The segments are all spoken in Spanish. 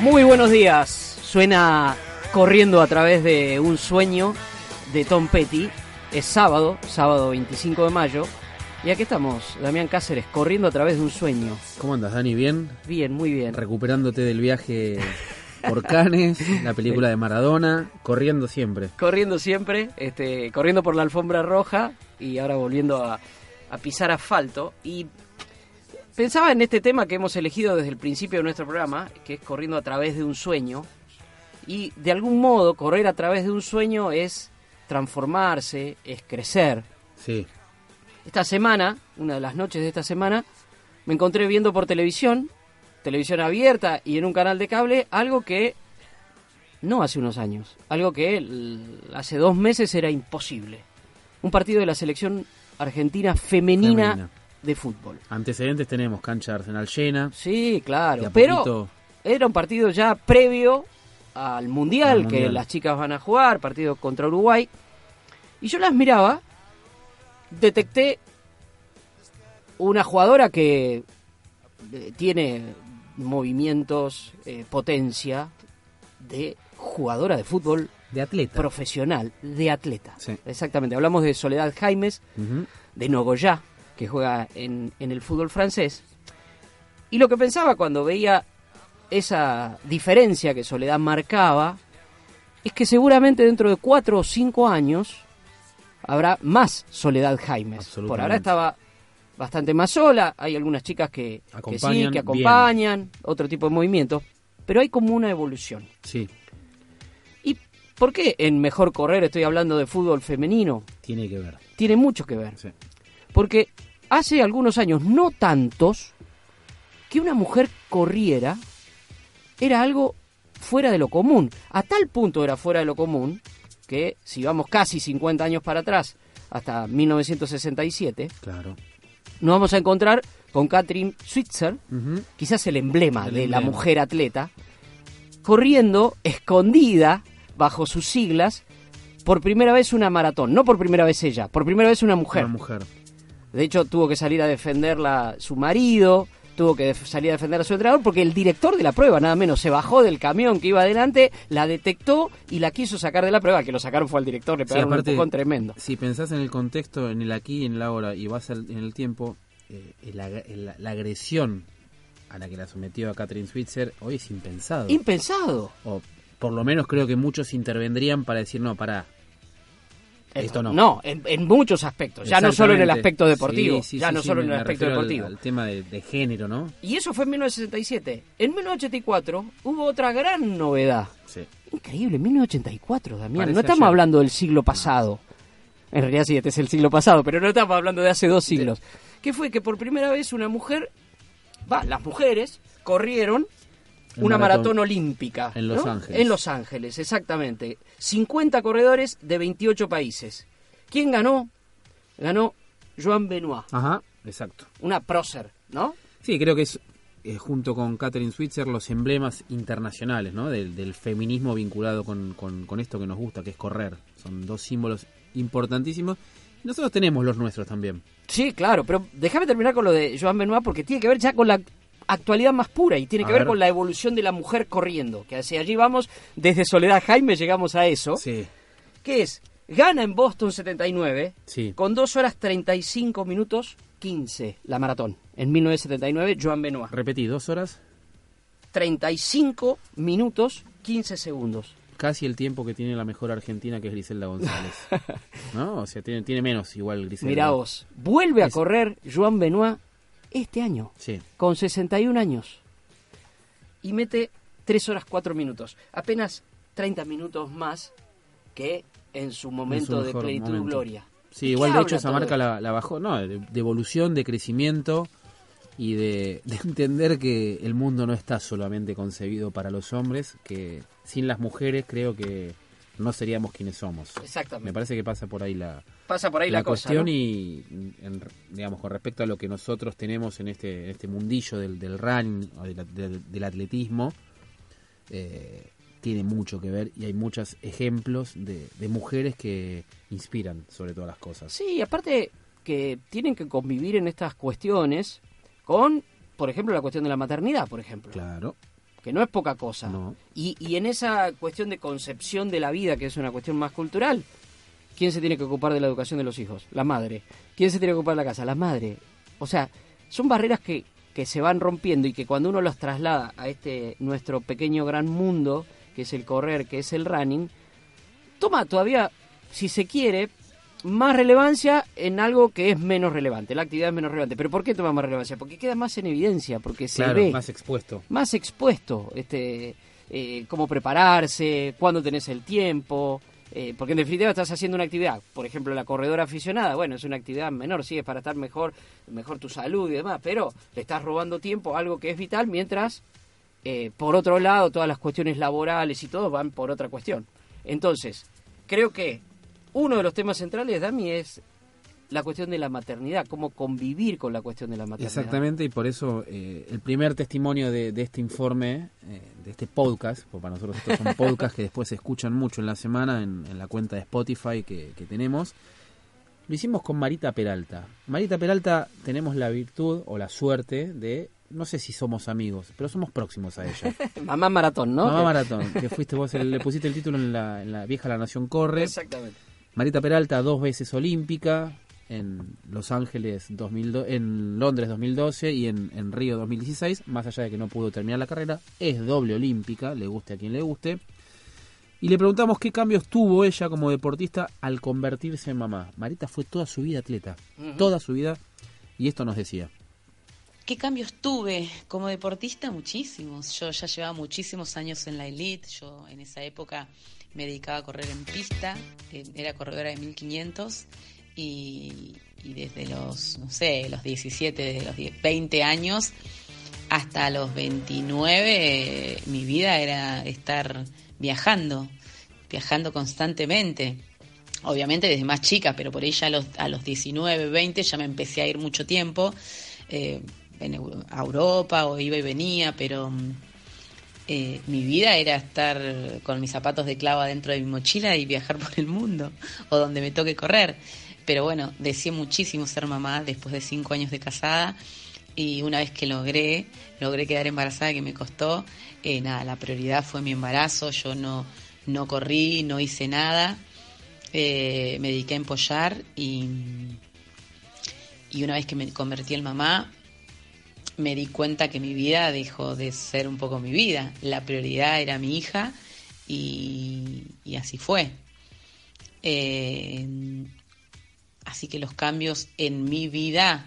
Muy buenos días. Suena corriendo a través de un sueño de Tom Petty. Es sábado, sábado 25 de mayo. Y aquí estamos, Damián Cáceres, corriendo a través de un sueño. ¿Cómo andas, Dani? ¿Bien? Bien, muy bien. Recuperándote del viaje por Cannes, la película de Maradona, corriendo siempre. Corriendo siempre, este, corriendo por la alfombra roja y ahora volviendo a, a pisar asfalto. Y pensaba en este tema que hemos elegido desde el principio de nuestro programa, que es corriendo a través de un sueño. Y de algún modo, correr a través de un sueño es transformarse, es crecer. Sí. Esta semana, una de las noches de esta semana, me encontré viendo por televisión, televisión abierta y en un canal de cable, algo que no hace unos años, algo que hace dos meses era imposible. Un partido de la selección argentina femenina, Femenina. De fútbol. Antecedentes tenemos cancha de Arsenal llena. Sí, claro, pero poquito- era un partido ya previo al mundial, Al que las chicas van a jugar, partido contra Uruguay. Y yo las miraba, detecté una jugadora que eh, tiene movimientos, eh, potencia de jugadora de fútbol de atleta. profesional, de atleta. Sí. Exactamente, hablamos de Soledad Jaimes, de Nogoyá, que juega en, en el fútbol francés. Y lo que pensaba cuando veía esa diferencia que Soledad marcaba, es que seguramente dentro de cuatro o cinco años habrá más Soledad Jaimes. Por ahora estaba bastante más sola, hay algunas chicas que, que sí, que acompañan, otro tipo de movimientos, pero hay como una evolución. Sí, ¿Y por qué en Mejor Correr estoy hablando de fútbol femenino? tiene que ver. Tiene mucho que ver. Sí. Porque hace algunos años, no tantos, que una mujer corriera era algo fuera de lo común. A tal punto era fuera de lo común que si vamos casi 50 años para atrás, hasta 1967, Claro. nos vamos a encontrar con Katrin Switzer, quizás el emblema El de la mujer atleta, corriendo escondida bajo sus siglas por primera vez una maratón. No por primera vez ella, por primera vez una mujer. Una mujer. De hecho, tuvo que salir a defenderla su marido, tuvo que salir a defender a su entrenador, porque el director de la prueba, nada menos, se bajó del camión que iba adelante, la detectó y la quiso sacar de la prueba. Que lo sacaron fue al director, le Sí, pegaron aparte, un empujón tremendo. Si pensás en el contexto, en el aquí y en el ahora, y vas al- en el tiempo, eh, el ag- el- la agresión a la que la sometió a Catherine Switzer hoy es impensado. Impensado. o por lo menos creo que muchos intervendrían para decir, no, pará, Esto no. No, en, en muchos aspectos. Ya no solo en el aspecto deportivo. Sí, sí, ya sí, no solo en el aspecto deportivo. Al, tema de, de género, ¿no? Y eso fue en 1967. En 1984 hubo otra gran novedad. Sí. Increíble, 1984, Damián. Parece no estamos ayer. hablando del siglo pasado. En realidad sí, este es el siglo pasado, pero no estamos hablando de hace dos siglos. Que fue que por primera vez una mujer, va, las mujeres corrieron El una maratón maratón, olímpica. en Los ¿no? Ángeles. En Los Ángeles, exactamente. 50 corredores de 28 países. ¿Quién ganó? Ganó Joan Benoit, Ajá, exacto. una prócer, ¿no? Sí, creo que es eh, junto con Catherine Switzer los emblemas internacionales, ¿no? Del, del feminismo vinculado con, con- con esto que nos gusta, que es correr. Son dos símbolos importantísimos. Nosotros tenemos los nuestros también. Sí, claro, pero déjame terminar con lo de Joan Benoit porque tiene que ver ya con la actualidad más pura y tiene A que ver, ver. con la evolución de la mujer corriendo, que hacia allí vamos, desde Soledad Jaime llegamos a eso, Sí, que es, gana en Boston 79 sí. con 2 horas 35 minutos 15 la maratón. En 1979, Joan Benoit. Repetí, dos horas, 35 minutos 15 segundos. casi el tiempo que tiene la mejor argentina, que es Griselda González. ¿No? O sea, tiene, tiene menos igual Griselda. Mirá vos, vuelve a Es- correr Joan Benoit este año. Sí, con 61 años y mete 3 horas 4 minutos. Apenas 30 minutos más que en su momento de mejor plenitud y gloria. Sí, ¿De igual de hecho esa marca la, la bajó, no, de, de evolución, de crecimiento y de, de entender que el mundo no está solamente concebido para los hombres, que sin las mujeres creo que no seríamos quienes somos. Exactamente. Me parece que pasa por ahí la, Pasa por ahí la, la cosa. cuestión ¿no? y en- digamos con respecto a lo que nosotros tenemos en este en este mundillo del, del running o del, del- del atletismo eh, tiene mucho que ver y hay muchos ejemplos de, de mujeres que inspiran sobre todas las cosas Sí, aparte que tienen que convivir en estas cuestiones con, por ejemplo, la cuestión de la maternidad, por ejemplo. claro que no es poca cosa. No. Y, y en esa cuestión de concepción de la vida, que es una cuestión más cultural, ¿quién se tiene que ocupar de la educación de los hijos? La madre. ¿Quién se tiene que ocupar de la casa? La madre. O sea, son barreras que, que se van rompiendo y que cuando uno los traslada a este nuestro pequeño gran mundo, que es el correr, que es el running, toma todavía, si se quiere, más relevancia en algo que es menos relevante. La actividad es menos relevante. ¿Pero por qué toma más relevancia? Porque queda más en evidencia, porque se claro ve más expuesto más expuesto, este, eh, cómo prepararse, cuándo tenés el tiempo, eh, porque en definitiva estás haciendo una actividad, por ejemplo la corredora aficionada, bueno, es una actividad menor, sí, es para estar mejor, mejor tu salud y demás, pero le estás robando tiempo a algo que es vital, mientras, eh, por otro lado, todas las cuestiones laborales y todo van por otra cuestión. Entonces, creo que uno de los temas centrales, Dami, es la cuestión de la maternidad, cómo convivir con la cuestión de la maternidad. Exactamente, y por eso eh, el primer testimonio de, de este informe, eh, de este podcast, porque para nosotros estos son podcasts que después se escuchan mucho en la semana en, en la cuenta de Spotify que, que tenemos, lo hicimos con Marita Peralta. Marita Peralta tenemos la virtud o la suerte de, no sé si somos amigos, pero somos próximos a ella. Mamá maratón, ¿no? Mamá Maratón, que fuiste vos, el- le pusiste el título en la, en la vieja La Nación Corre. Exactamente. Marita Peralta, dos veces olímpica, en Los Ángeles 2002, en Londres 2012 y en, en Río 2016, más allá de que no pudo terminar la carrera, es doble olímpica, le guste a quien le guste. Y le preguntamos qué cambios tuvo ella como deportista al convertirse en mamá. Marita fue toda su vida atleta, toda su vida, y esto nos decía. ¿Qué cambios tuve como deportista? Muchísimos. Yo ya llevaba muchísimos años en la elite. Yo en esa época me dedicaba a correr en pista. eh, Era corredora de 1500 y, y desde los, no sé, los 17, desde los 10, 20 años hasta los 29 eh, mi vida era estar viajando, viajando constantemente. Obviamente desde más chica, pero por ya a los, a los 19, 20 ya me empecé a ir mucho tiempo eh, en a Europa o iba y venía, pero mm, eh, mi vida era estar con mis zapatos de clavo dentro de mi mochila y viajar por el mundo o donde me toque correr. Pero bueno, deseé muchísimo ser mamá después de cinco años de casada y una vez que logré, logré quedar embarazada que me costó, eh, nada, la prioridad fue mi embarazo, yo no, no corrí, no hice nada, eh, me dediqué a empollar y, y una vez que me convertí en mamá, me di cuenta que mi vida dejó de ser un poco mi vida. La prioridad era mi hija y, así fue. Eh, así que los cambios en mi vida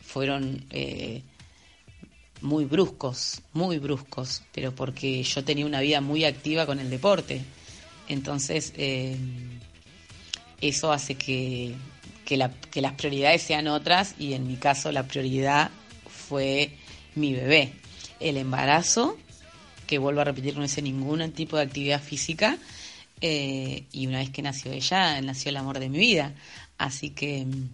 fueron eh, muy bruscos, muy bruscos, pero porque yo tenía una vida muy activa con el deporte. Entonces, eh, eso hace que, que las prioridades sean otras y en mi caso la prioridad fue mi bebé. El embarazo, que vuelvo a repetir, no hice ningún tipo de actividad física eh, y una vez que nació ella, nació el amor de mi vida. Así que mm,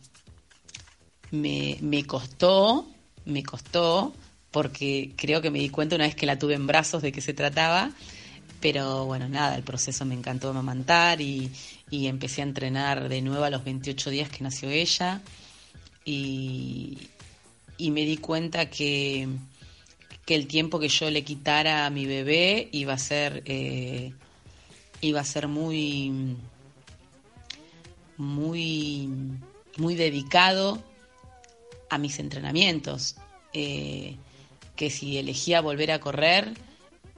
me, me costó, me costó, porque creo que me di cuenta una vez que la tuve en brazos de qué se trataba, pero bueno, nada, el proceso me encantó amamantar y, y empecé a entrenar de nuevo a los 28 días que nació ella y, y me di cuenta que, que el tiempo que yo le quitara a mi bebé iba a ser, eh, iba a ser muy, muy, muy dedicado a mis entrenamientos. Eh, que si elegía volver a correr,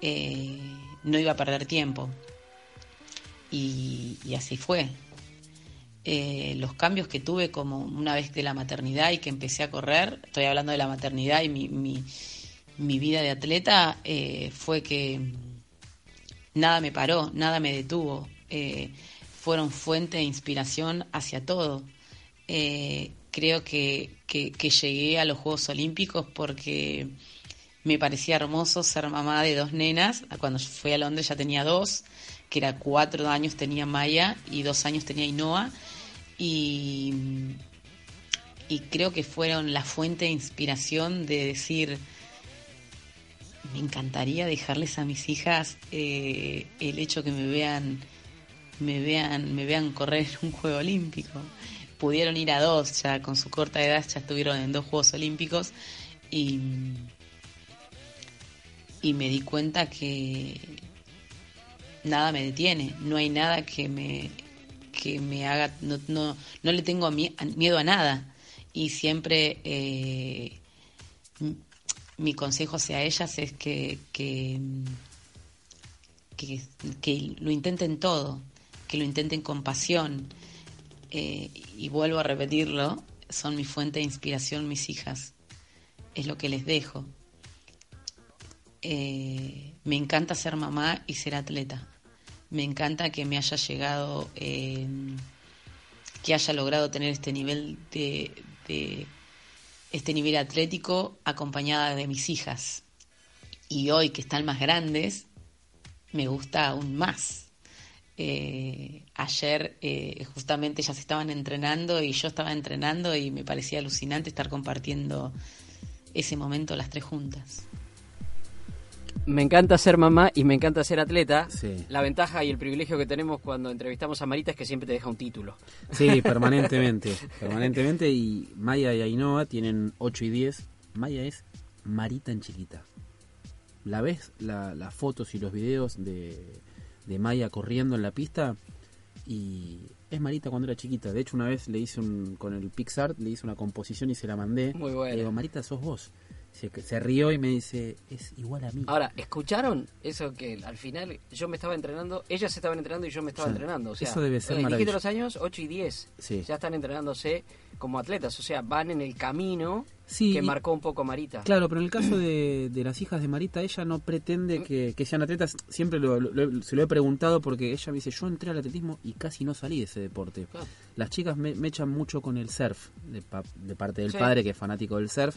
eh, no iba a perder tiempo. Y, y así fue. Eh, los cambios que tuve como una vez de la maternidad y que empecé a correr, estoy hablando de la maternidad y mi, mi, vida de atleta, eh, fue que nada me paró, nada me detuvo. eh, fueron fuente de inspiración hacia todo. Creo que, que llegué a los Juegos Olímpicos porque me parecía hermoso ser mamá de dos nenas. Cuando fui a Londres ya tenía dos, que era cuatro años tenía Maya y dos años tenía Inoa. Y, y creo que fueron la fuente de inspiración de decir, me encantaría dejarles a mis hijas eh, el hecho que me vean, me vean, me vean correr un juego olímpico. Pudieron ir a dos, ya con su corta edad ya estuvieron en dos Juegos Olímpicos y, y me di cuenta que nada me detiene, no hay nada que me, que me haga, no, no, no le tengo mie- miedo a nada y siempre eh, mi consejo hacia ellas es que, que, que, que lo intenten todo, que lo intenten con pasión. Eh, y vuelvo a repetirlo, son mi fuente de inspiración mis hijas. Es lo que les dejo. Eh, me encanta ser mamá y ser atleta. Me encanta que me haya llegado, eh, que haya logrado tener este nivel de, de- este nivel atlético acompañada de mis hijas. Y hoy que están más grandes, me gusta aún más. Eh, ayer eh, justamente ellas estaban entrenando y yo estaba entrenando y me parecía alucinante estar compartiendo ese momento las tres juntas. Me encanta ser mamá y me encanta ser atleta. Sí. La ventaja y el privilegio que tenemos cuando entrevistamos a Marita es que siempre te deja un título. Sí, permanentemente. permanentemente. Y Maya y Ainhoa tienen 8 y 10. Maya es Marita en chiquita. La ves, la- las fotos y los videos de, de Maya corriendo en la pista. Y es Marita cuando era chiquita. De hecho, una vez le hice un, con el PixArt, le hice una composición y se la mandé. Muy buena. Le digo, Marita, sos vos. Se, se rió y me dice, es igual a mí. Ahora, ¿escucharon eso que al final yo me estaba entrenando, ellas estaban entrenando y yo me estaba Sí. entrenando? O sea, Eso debe ser los años 8 y 10. Sí. Ya están entrenándose como atletas, o sea, van en el camino Sí, que marcó un poco Marita. Claro, pero en el caso de, de las hijas de Marita, ella no pretende que, que sean atletas. Siempre lo- lo- se lo he preguntado porque ella me dice, yo entré al atletismo y casi no salí de ese deporte. Claro. Las chicas me, me echan mucho con el surf, de, pa- de parte del Sí. padre que es fanático del surf.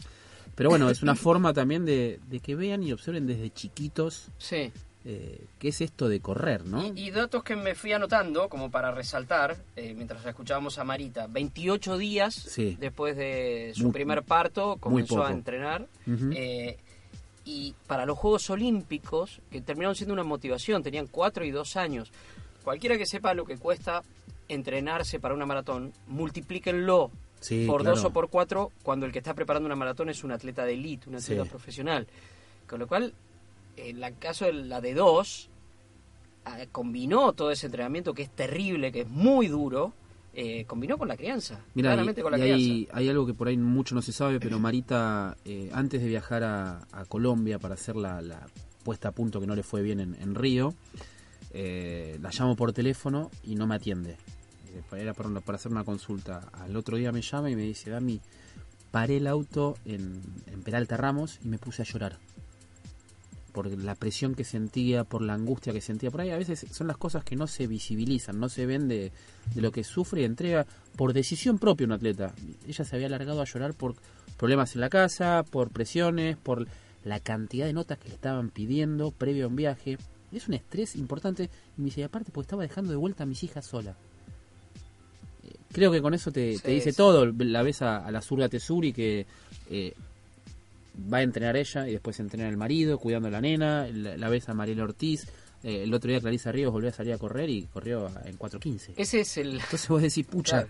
Pero bueno, es una forma también de, de que vean y observen desde chiquitos Sí. eh, qué es esto de correr, ¿no? Y, y datos que me fui anotando, como para resaltar, eh, mientras escuchábamos a Marita, 28 días Sí. después de su Muy- primer parto comenzó a entrenar. Eh, y para los Juegos Olímpicos, que terminaron siendo una motivación, tenían 4 y 2 años. Cualquiera que sepa lo que cuesta entrenarse para una maratón, multiplíquenlo Sí, por claro. dos o por cuatro cuando el que está preparando una maratón es un atleta de elite, un atleta Sí. profesional. Con lo cual, en el caso de la de dos, ah, combinó todo ese entrenamiento que es terrible, que es muy duro, eh, combinó con la crianza. Mira, claramente y- con la crianza. hay, hay algo que por ahí mucho no se sabe, pero Marita, eh, antes de viajar a, a Colombia para hacer la, la puesta a punto que no le fue bien en, en Río, eh, la llamo por teléfono y no me atiende. Eh, Era para, hacer una consulta. Al otro día me llama y me dice, Dami, paré el auto en, Peralta Ramos y me puse a llorar. Por la presión que sentía, por la angustia que sentía. Por ahí a veces son las cosas que no se visibilizan, no se ven de, lo que sufre y entrega por decisión propia un atleta. Ella se había alargado a llorar por problemas en la casa, por presiones, por la cantidad de notas que le estaban pidiendo previo a un viaje. Es un estrés importante. Y me dice, aparte, porque estaba dejando de vuelta a mis hijas sola. Creo que con eso te, dice sí. todo. La ves a, a la zurda Tesuri que eh, va a entrenar ella y después entrena el marido cuidando a la nena. La, la ves a Mariela Ortiz. eh, el otro día Clarisa Ríos volvió a salir a correr y corrió en 4.15. Ese es el... Entonces vos decís, pucha, Claro.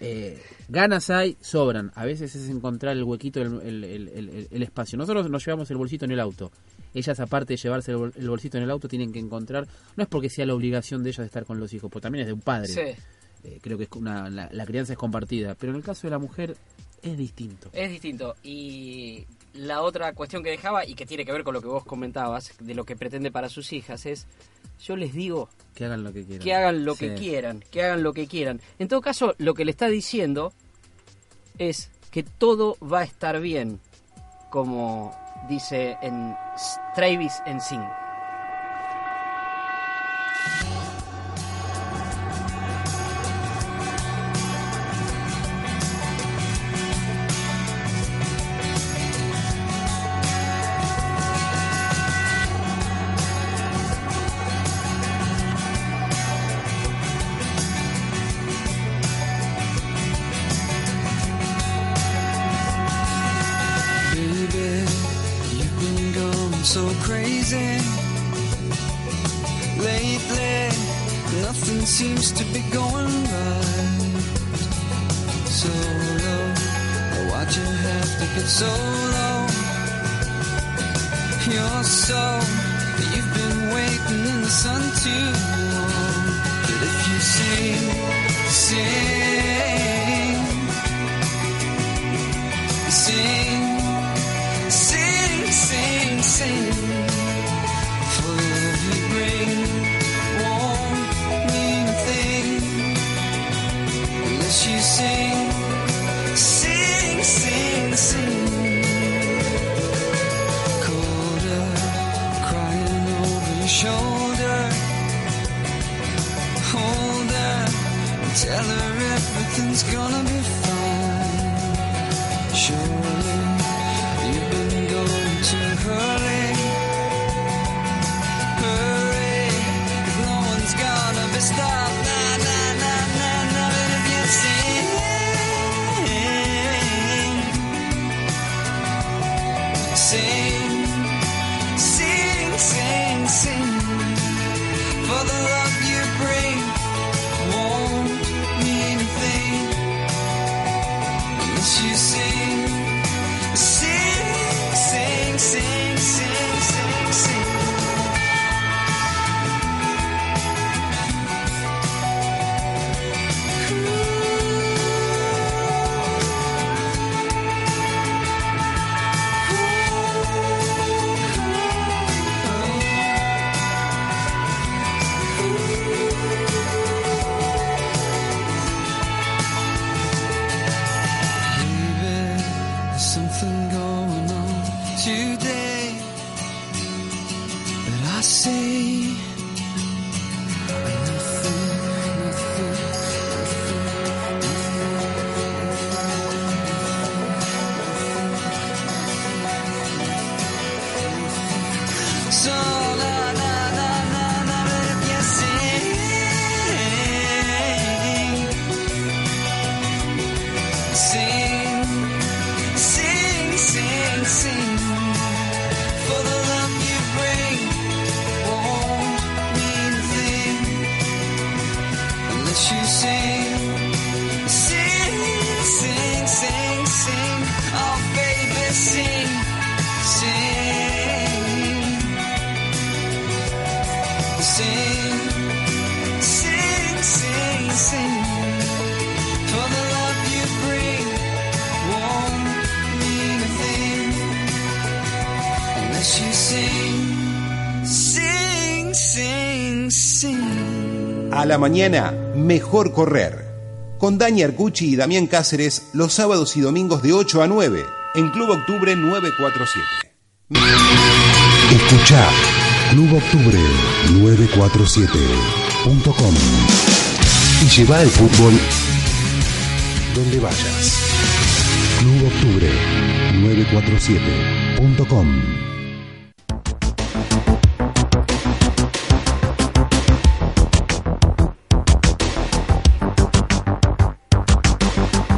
eh, ganas hay, sobran. A veces es encontrar el huequito, el, el- el- el- el espacio. Nosotros nos llevamos el bolsito en el auto. Ellas, aparte de llevarse el, bol- el bolsito en el auto, tienen que encontrar, no es porque sea la obligación de ellas de estar con los hijos, porque también es de un padre. Sí. Eh, creo que es una, la, la crianza es compartida, pero en el caso de la mujer es distinto. Es distinto. Y la otra cuestión que dejaba, y que tiene que ver con lo que vos comentabas, de lo que pretende para sus hijas, es, yo les digo Que hagan lo que quieran. que hagan lo que quieran, que hagan lo que quieran. En todo caso, lo que le está diciendo es que todo va a estar bien, como dice en Travis en Sing. Sing, sing, sing, sing. For the love you bring won't mean a thing unless you sing, sing, sing, sing. A la mañana, mejor correr. Con Dani Arcucci y Damián Cáceres los sábados y domingos de 8 a 9 en Club Octubre 947. Escucha Club Octubre 947.com y lleva el fútbol donde vayas. Club Octubre 947.com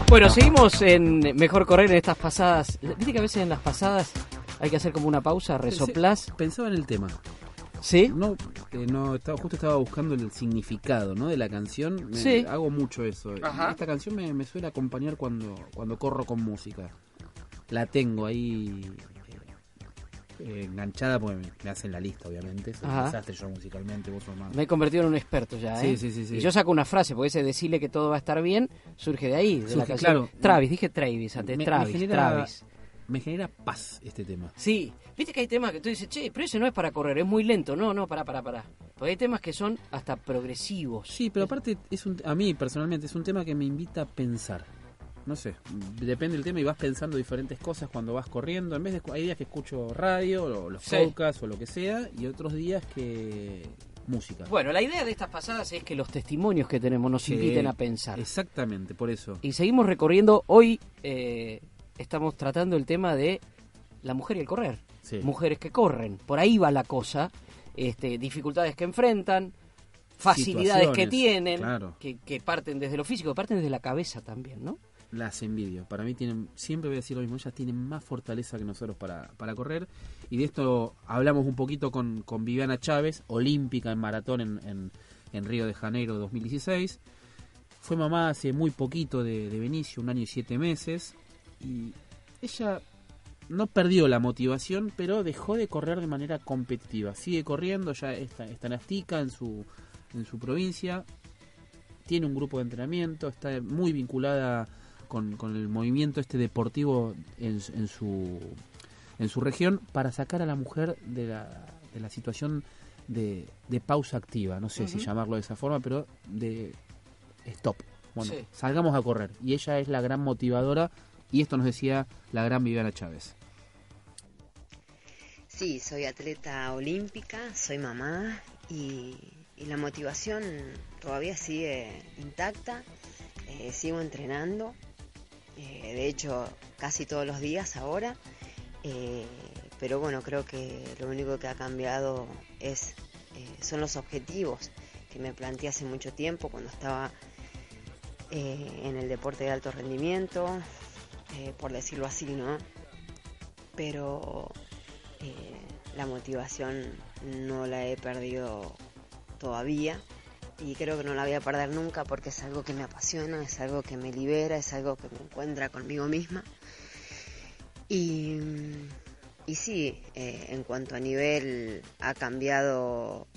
Bueno, seguimos en Mejor Correr en estas pasadas. Viste que a veces en las pasadas hay que hacer como una pausa, resoplás. Pensaba en el tema. ¿Sí? No, que no estaba, justo estaba buscando el significado ¿no? de la canción. Me- Sí. Hago mucho eso. Ajá. Esta canción me, me suele acompañar cuando, cuando corro con música. La tengo ahí eh, eh, enganchada porque me, me hacen la lista, obviamente. Soy Ajá. un desastre yo musicalmente, vos sos más. Me he convertido en un experto ya, Sí, ¿eh? sí, sí, sí. Y yo saco una frase, porque ese decirle que todo va a estar bien surge de ahí, de la Surge, canción. claro. Travis, dije Travis antes, Me- me Travis, genera- Travis. Me genera paz este tema. Sí, viste que hay temas que tú dices, che, pero ese no es para correr, es muy lento. No, no, pará, pará, pará. Porque hay temas que son hasta progresivos. Sí, pero aparte es un, a mí personalmente es un tema que me invita a pensar. No sé, depende del tema y vas pensando diferentes cosas cuando vas corriendo. En vez de hay días que escucho radio o los Sí. podcasts o lo que sea y otros días que música. Bueno, la idea de estas pasadas es que los testimonios que tenemos nos inviten a pensar. Exactamente, por eso. Y seguimos recorriendo. Hoy eh, estamos tratando el tema de la mujer y el correr. Sí. Mujeres que corren. Por ahí va la cosa. Este, dificultades que enfrentan, facilidades que tienen, claro. que, que parten desde lo físico, que parten desde la cabeza también, ¿no? las envidio. Para mí tienen, siempre voy a decir lo mismo, ellas tienen más fortaleza que nosotros para, para correr. Y de esto hablamos un poquito con, con Viviana Chávez, olímpica en maratón en, en, en Río de Janeiro 2016. Fue mamá hace muy poquito de, de Benicio, un año y siete meses. Y ella no perdió la motivación, pero dejó de correr de manera competitiva. Sigue corriendo, ya está, está en Astica, en su, en su provincia. Tiene un grupo de entrenamiento, está muy vinculada con, con el movimiento este deportivo en, en su, en su región para sacar a la mujer de la, de la situación de, de pausa activa. No sé si llamarlo de esa forma, pero de stop. Bueno, Sí. salgamos a correr. Y ella es la gran motivadora. Y esto nos decía la gran Viviana Chávez. Sí, soy atleta olímpica, soy mamá y, la motivación todavía sigue intacta. eh, sigo entrenando, eh, de hecho casi todos los días ahora. eh, pero bueno, creo que lo único que ha cambiado es son los objetivos que me planteé hace mucho tiempo cuando estaba en el deporte de alto rendimiento, eh, por decirlo así, ¿no? Pero eh, la motivación no la he perdido todavía y creo que no la voy a perder nunca porque es algo que me apasiona, es algo que me libera, es algo que me encuentra conmigo misma. Y, y sí, eh, en cuanto a nivel ha cambiado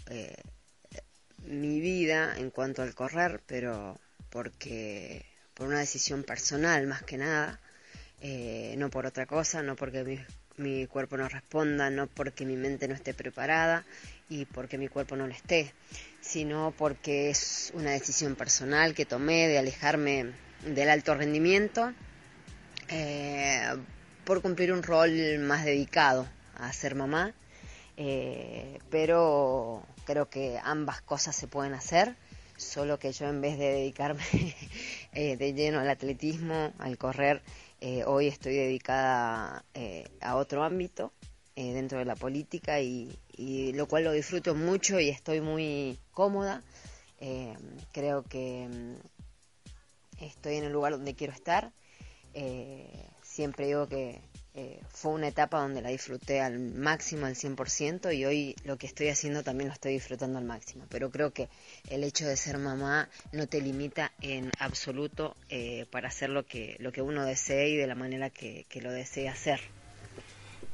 mi vida en cuanto al correr, pero porque por una decisión personal más que nada, eh, no por otra cosa, no porque mi, mi cuerpo no responda, no porque mi mente no esté preparada y porque mi cuerpo no lo esté, sino porque es una decisión personal que tomé de alejarme del alto rendimiento eh, por cumplir un rol más dedicado a ser mamá, eh, pero creo que ambas cosas se pueden hacer, solo que yo en vez de dedicarme eh, de lleno al atletismo, al correr, eh, hoy estoy dedicada eh, a otro ámbito eh, dentro de la política y, y lo cual lo disfruto mucho y estoy muy cómoda. Eh, creo que mm, estoy en el lugar donde quiero estar. Eh, siempre digo que fue una etapa donde la disfruté al máximo, al 100%, y hoy lo que estoy haciendo también lo estoy disfrutando al máximo. Pero creo que el hecho de ser mamá no te limita en absoluto eh, para hacer lo que, lo que uno desee y de la manera que, que lo desee hacer.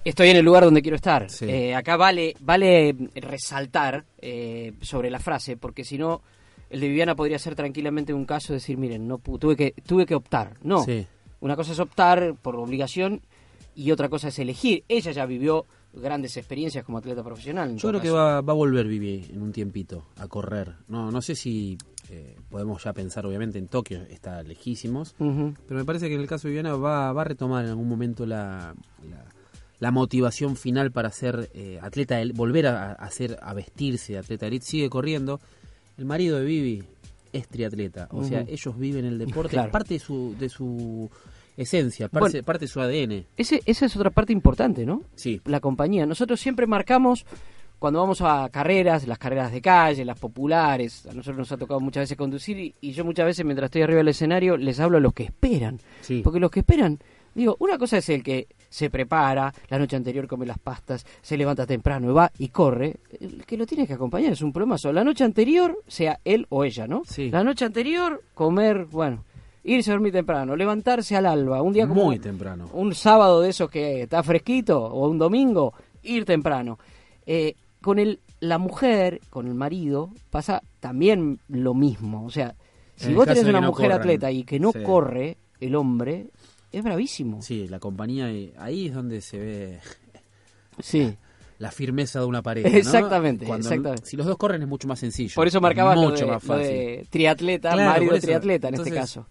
Estoy en el lugar donde quiero estar. Sí. Eh, acá vale, vale resaltar eh, sobre la frase, porque si no, el de Viviana podría ser tranquilamente un caso de decir, miren, no tuve que tuve que optar. No, Sí. una cosa es optar por obligación y otra cosa es elegir. Ella ya vivió grandes experiencias como atleta profesional. Yo creo que va, va a volver Vivi en un tiempito a correr. No, no sé si eh, podemos ya pensar, obviamente, en Tokio, está lejísimos. Pero me parece que en el caso de Viviana va, va a retomar en algún momento la, la, la motivación final para ser eh, atleta, el- volver a, a hacer, a vestirse de atleta elite. Sigue corriendo. El marido de Vivi es triatleta. O sea, ellos viven el deporte, Claro. es parte de su, de su esencia, parte, Bueno. parte de su ADN. Ese, esa es otra parte importante, ¿no? Sí. la compañía. Nosotros siempre marcamos cuando vamos a carreras, las carreras de calle, las populares, a nosotros nos ha tocado muchas veces conducir y, y yo muchas veces mientras estoy arriba del escenario les hablo a los que esperan. Sí. Porque los que esperan, digo, una cosa es el que se prepara, la noche anterior come las pastas, se levanta temprano y va y corre. El que lo tiene que acompañar es un problema. La noche anterior, sea él o ella, ¿no? Sí. La noche anterior, comer, bueno, irse a dormir temprano, levantarse al alba, un día como Muy temprano. un sábado de esos que está fresquito o un domingo, ir temprano. Eh, con el, la mujer, con el marido, pasa también lo mismo. O sea, si vos tenés una no mujer corran, atleta y que no sí. corre, el hombre, es bravísimo. Sí, la compañía, eh, ahí es donde se ve Sí. la firmeza de una pareja. ¿no? Exactamente, Cuando- exactamente. Si los dos corren es mucho más sencillo. Por eso marcaba lo mucho de, más lo fácil. de triatleta, Claro, marido triatleta en este caso.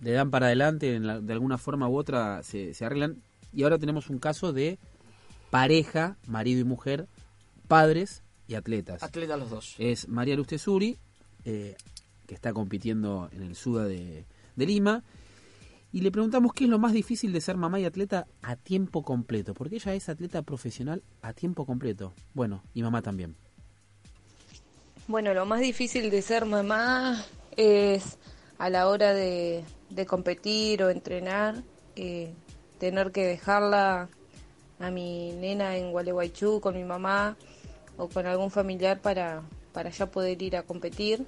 Le dan para adelante, en la- de alguna forma u otra se, se arreglan. Y ahora tenemos un caso de pareja, marido y mujer, padres y atletas. Atleta los dos. es María Luz Tesuri, eh, que está compitiendo en el SUDA de, de Lima. Y le preguntamos qué es lo más difícil de ser mamá y atleta a tiempo completo, porque ella es atleta profesional a tiempo completo. Bueno, y mamá también. Bueno, lo más difícil de ser mamá es a la hora de, de competir o entrenar, eh, tener que dejarla a mi nena en Gualeguaychú con mi mamá o con algún familiar para, para ya poder ir a competir.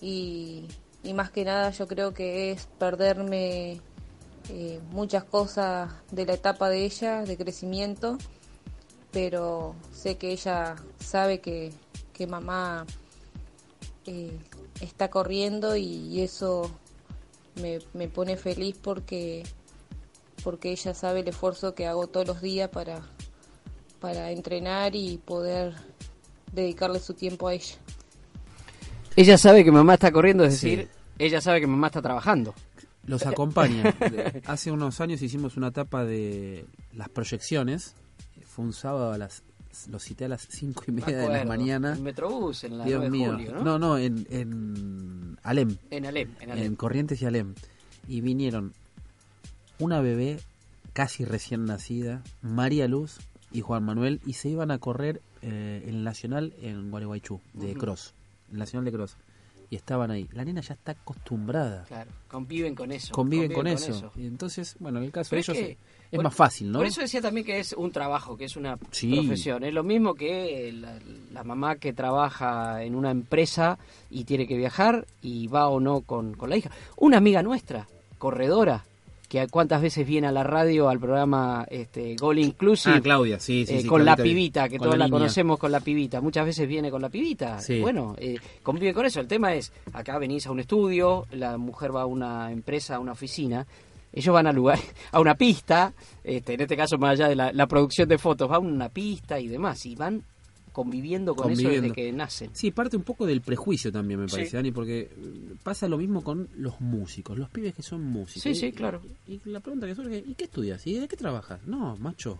Y, más que nada yo creo que es perderme eh, muchas cosas de la etapa de ella, de crecimiento, pero sé que ella sabe que, que mamá eh, está corriendo y eso me, me pone feliz porque porque ella sabe el esfuerzo que hago todos los días para, para entrenar y poder dedicarle su tiempo a ella. Ella sabe que mamá está corriendo, es Sí. decir, ella sabe que mamá está trabajando. Los acompaña. Hace unos años hicimos una etapa de las proyecciones. Fue un sábado a las. Los cité a las cinco y Me media de la mañana. En Metrobús, en la Dios 9 de mío. julio, ¿no? no, no, en, en Alem. En Alem, en Alem. En Corrientes y Alem. Y vinieron una bebé casi recién nacida, María Luz y Juan Manuel, y se iban a correr eh, en el Nacional en Gualeguaychú, de Ujú. Cross. El Nacional de Cross. Y estaban ahí. La nena ya está acostumbrada. Claro, conviven con eso. Conviven, con, eso. Y entonces, bueno, en el caso Pero de es ellos que- es, por- más fácil, ¿no? Por eso decía también que es un trabajo, que es una Sí. profesión. Es lo mismo que la, la mamá que trabaja en una empresa y tiene que viajar y va o no con, con la hija. Una amiga nuestra, corredora, que cuántas veces viene a la radio al programa este, Goal Inclusive. Ah, Claudia, sí, sí, eh, sí, con la pibita, que todos la, conocemos con la pibita. Muchas veces viene con la pibita. Sí. Bueno, eh, convive con eso. El tema es, acá venís a un estudio, la mujer va a una empresa, a una oficina, ellos van a lugar, a una pista, este, en este caso más allá de la, la producción de fotos, van a una pista y demás, y van conviviendo con eso Conviviendo. desde que nacen. Sí, parte un poco del prejuicio también, me Sí. parece, Dani, porque eh, pasa lo mismo con los músicos, los pibes que son músicos. Sí, Y- sí, claro. Y, y la pregunta que surge, ¿y qué estudias? ¿Y de qué trabajas? No, macho,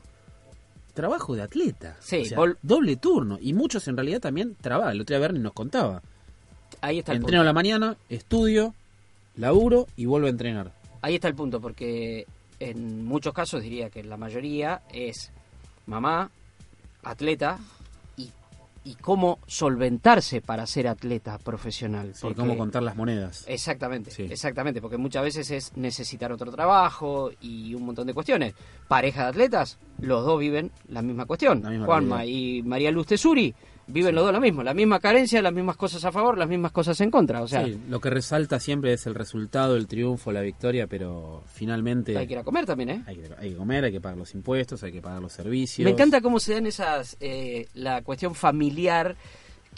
trabajo de atleta. Sí, O sea, vol- doble turno. Y muchos en realidad también trabajan. El otro día Bernie nos contaba. Ahí está el Entreno a la mañana, estudio, laburo y vuelvo a entrenar. Ahí está el punto, porque en muchos casos diría que la mayoría es mamá, atleta, y, cómo solventarse para ser atleta profesional. Sí, porque- cómo contar las monedas. Exactamente, Sí. exactamente, porque muchas veces es necesitar otro trabajo y un montón de cuestiones. Pareja de atletas, los dos viven la misma cuestión. La misma Juanma realidad. y María Luz Tesuri viven los dos lo mismo, la misma carencia, las mismas cosas a favor, las mismas cosas en contra. O sea, Sí, lo que resalta siempre es el resultado, el triunfo, la victoria, pero finalmente hay que ir a comer también, ¿eh? hay que, hay que comer, hay que pagar los impuestos, hay que pagar los servicios. Me encanta cómo se dan esas, eh, la cuestión familiar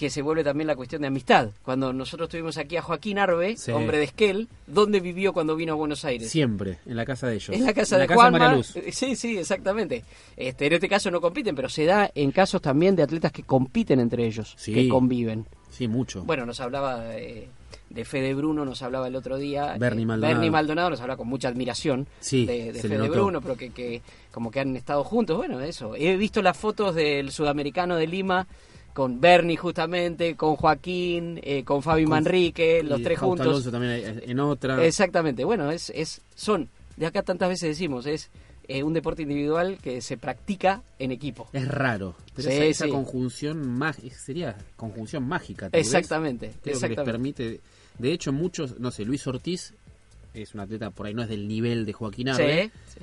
que se vuelve también la cuestión de amistad. Cuando nosotros tuvimos aquí a Joaquín Arbe, Sí. hombre de Esquel, ¿dónde vivió cuando vino a Buenos Aires? Siempre, en la casa de ellos. En la casa En de la Juanma. María Luz. Eh, Sí, sí, exactamente. Este, en este caso no compiten, pero se da en casos también de atletas que compiten entre ellos, Sí. que conviven. Sí, mucho. Bueno, nos hablaba de, de Fede Bruno, nos hablaba el otro día. Bernie eh, Maldonado. Bernie Maldonado nos habla con mucha admiración Sí, de, de Fede. Bruno, pero que, que como que han estado juntos. Bueno, eso. He visto las fotos del sudamericano de Lima con Bernie justamente, con Joaquín, eh, con Fabi Con- Manrique, los Y tres juntos. Alonso también en otra. Exactamente, bueno, es, es, son, de acá tantas veces decimos, es eh, un deporte individual que se practica en equipo. Es raro. Pero Sí, esa, esa sí. conjunción mágica, sería conjunción mágica. vez. Exactamente, que les permite. De hecho, muchos, no sé, Luis Ortiz es un atleta por ahí, no es del nivel de Joaquín Sí, Arbe. sí.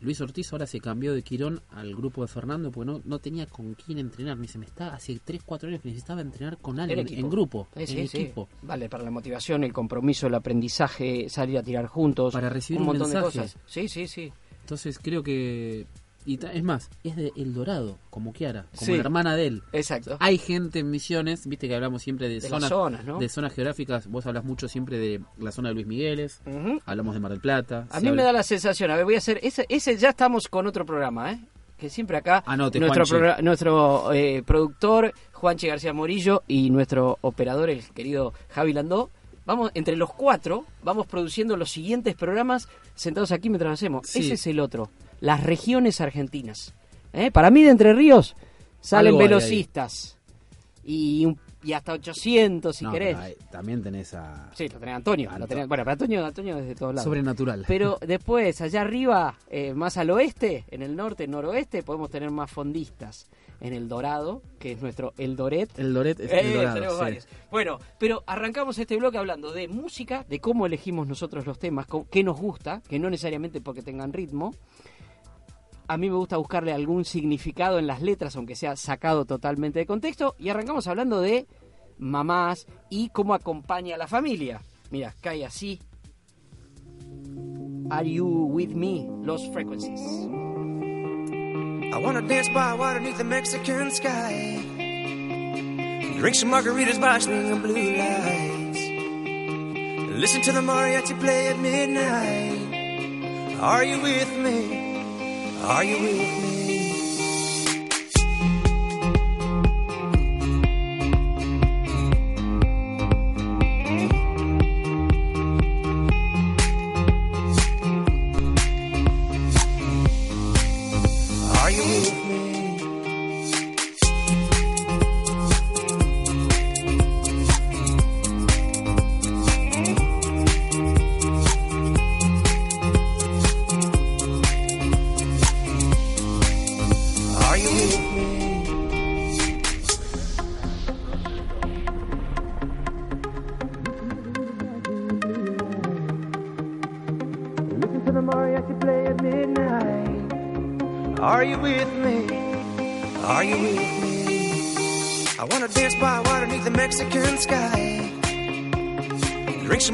Luis Ortiz ahora se cambió de Quirón al grupo de Fernando porque no, no tenía con quién entrenar. Me dice, me está hace 3, 4 años que necesitaba entrenar con alguien, en, grupo, Sí, sí, en sí. equipo. Vale, para la motivación, el compromiso, el aprendizaje, salir a tirar juntos. Para recibir un un montón de cosas. Sí, sí, sí. Entonces creo que... Y es más, es de El Dorado, como Kiara, como Sí. la hermana de él. Exacto. Hay gente en Misiones, viste que hablamos siempre de, zonas, zonas, ¿no? de zonas geográficas, vos hablas mucho siempre de la zona de Luis Migueles, hablamos de Mar del Plata. A mí me da la sensación, a ver, voy a hacer, ese, ese ya estamos con otro programa, ¿eh? Que siempre acá, Anote, nuestro, Juanchi. progra- nuestro eh, productor, Juanchi García Morillo, y nuestro operador, el querido Javi Landó, vamos, entre los cuatro, vamos produciendo los siguientes programas sentados aquí mientras hacemos. Sí. Ese es el otro, las regiones argentinas. ¿Eh? Para mí de Entre Ríos salen Algo velocistas y y hasta 800 si No, querés. pero también tenés a Sí, lo tenés Antonio. lo tenés- bueno, pero Antonio, Antonio desde todos lados. Sobrenatural. Pero después, allá arriba, eh, más al oeste, en el norte, noroeste, podemos tener más fondistas. En el Dorado, que es nuestro El Doret. El Doret es Eh, el dorado. tenemos sí. varios. Bueno, pero arrancamos este bloque hablando de música, de cómo elegimos nosotros los temas, qué nos gusta, que no necesariamente porque tengan ritmo. A mí me gusta buscarle algún significado en las letras, aunque sea sacado totalmente de contexto. Y arrancamos hablando de mamás y cómo acompaña a la familia. Mira, cae así. Are You With Me? Lost Frequencies. I wanna dance by water beneath the Mexican sky. Drink some margaritas by swinging blue lights. Listen to the mariachi play at midnight. Are you with me? Are you with me?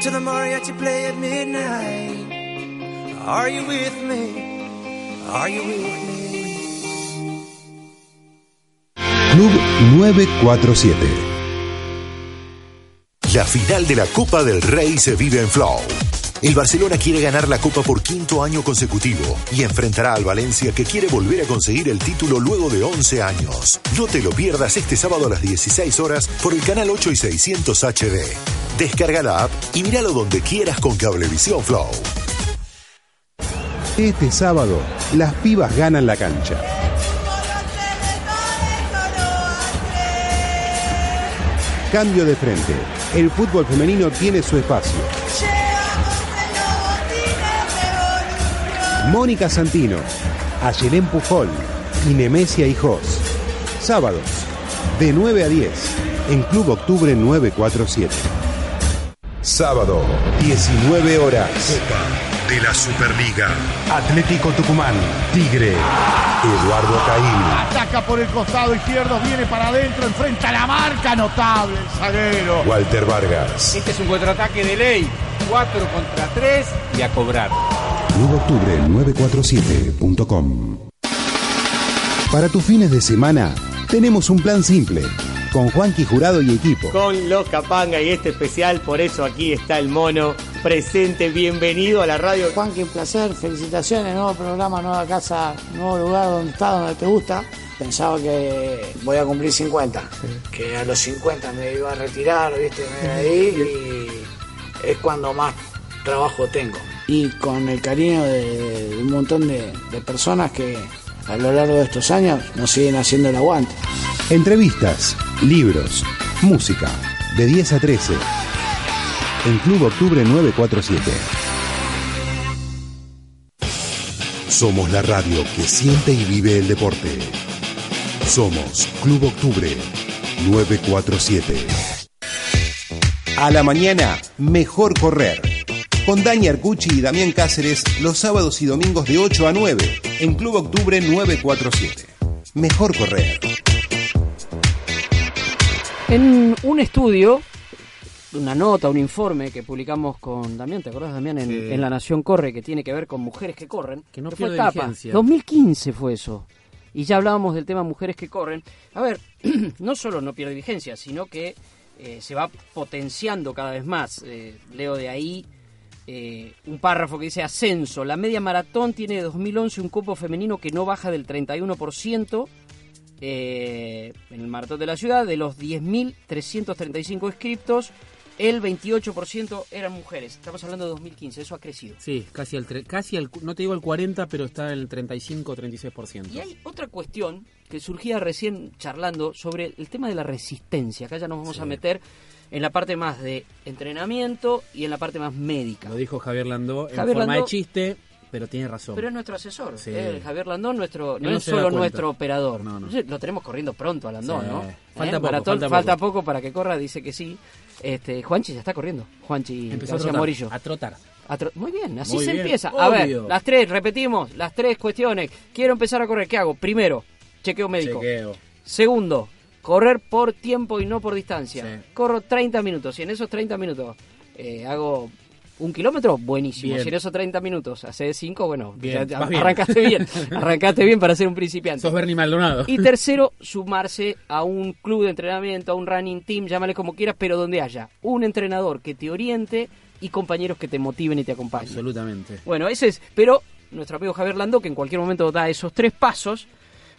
To the mariachi play at midnight. Are you with me? Are you with me? Club 947. La final de la Copa del Rey se vive en Flow. El Barcelona quiere ganar la Copa por quinto año consecutivo y enfrentará al Valencia que quiere volver a conseguir el título luego de 11 años. No te lo pierdas este sábado a las 16 horas por el canal 8 y 600 HD. Descarga la app y míralo donde quieras con Cablevisión Flow. Este sábado, las pibas ganan la cancha. Cambio de frente. El fútbol femenino tiene su espacio. Mónica Santino, Ayelén Pujol y Nemesia Hijos. Sábados, de 9 a 10, en Club Octubre 947. Sábado, 19 horas. de la Superliga. Atlético Tucumán, Tigre, Eduardo Caín. Ataca por el costado izquierdo, viene para adentro, enfrenta la marca notable, el zaguero. Walter Vargas. Este es un contraataque de ley. 4 contra 3 y a cobrar. Club Octubre 947.com. Para tus fines de semana, tenemos un plan simple. Con Juanqui Jurado y equipo. Con los Capanga y este especial, por eso aquí está el mono presente. Bienvenido a la radio. Juan, qué placer, felicitaciones, nuevo programa, nueva casa, nuevo lugar donde estás, donde te gusta. Pensaba que voy a cumplir 50, que a los 50 me iba a retirar, viste, me iba a ir y es cuando más trabajo tengo. Y con el cariño de, de un montón de, de personas que a lo largo de estos años nos siguen haciendo el aguante. Entrevistas, libros, música, de 10 a 13. En Club Octubre 947. Somos la radio que siente y vive el deporte. Somos Club Octubre 947. A la mañana, mejor correr. Con Dani Arcucci y Damián Cáceres los sábados y domingos de 8 a 9 en Club Octubre 947. Mejor correr. En un estudio, una nota, un informe que publicamos con Damián, ¿te acordás Damián? En, Sí. en La Nación Corre, que tiene que ver con mujeres que corren. Que no fue pierde tapa. vigencia. 2015 fue eso. Y ya hablábamos del tema mujeres que corren. A ver, no solo no pierde vigencia, sino que eh, se va potenciando cada vez más. Eh, leo de ahí eh, un párrafo que dice ascenso. La media maratón tiene de 2011 un cupo femenino que no baja del 31%. eh, en el maratón de la ciudad, de los 10.335 inscriptos, el 28% eran mujeres. Estamos hablando de 2015, eso ha crecido. Sí, casi al, tre- casi al, no te digo el 40, pero está en el 35-36%. Y hay otra cuestión que surgía recién charlando sobre el tema de la resistencia. Acá ya nos vamos a meter en la parte más de entrenamiento y en la parte más médica. Lo dijo Javier Landó en forma Landó- de chiste, pero tiene razón. Pero es nuestro asesor. Sí. eh, Javier Landón, nuestro, no, no es solo nuestro operador. No, no. Lo tenemos corriendo pronto a Landón, Sí. ¿no? Falta Eh, poco, maratón, falta poco. poco para que corra, dice que sí. Este, Juanchi ya está corriendo. Juanchi Empezó a trotar, Morillo. a trotar. A tro- Muy bien, así Muy se bien, empieza. A ver, las tres, repetimos, las tres cuestiones. Quiero empezar a correr, ¿qué hago? Primero, chequeo médico. Chequeo. Segundo, correr por tiempo y no por distancia. Sí. Corro 30 minutos y en esos 30 minutos eh, hago un kilómetro, buenísimo. Bien. Si en esos 30 minutos hace 5, bueno, Bien, ya- vas bien. arrancaste bien. arrancaste bien para ser un principiante. Sos Bernie Maldonado. Y tercero, sumarse a un club de entrenamiento, a un running team, llámale como quieras, pero donde haya un entrenador que te oriente y compañeros que te motiven y te acompañen. Absolutamente. Bueno, ese es. Pero nuestro amigo Javier Landó, que en cualquier momento da esos tres pasos,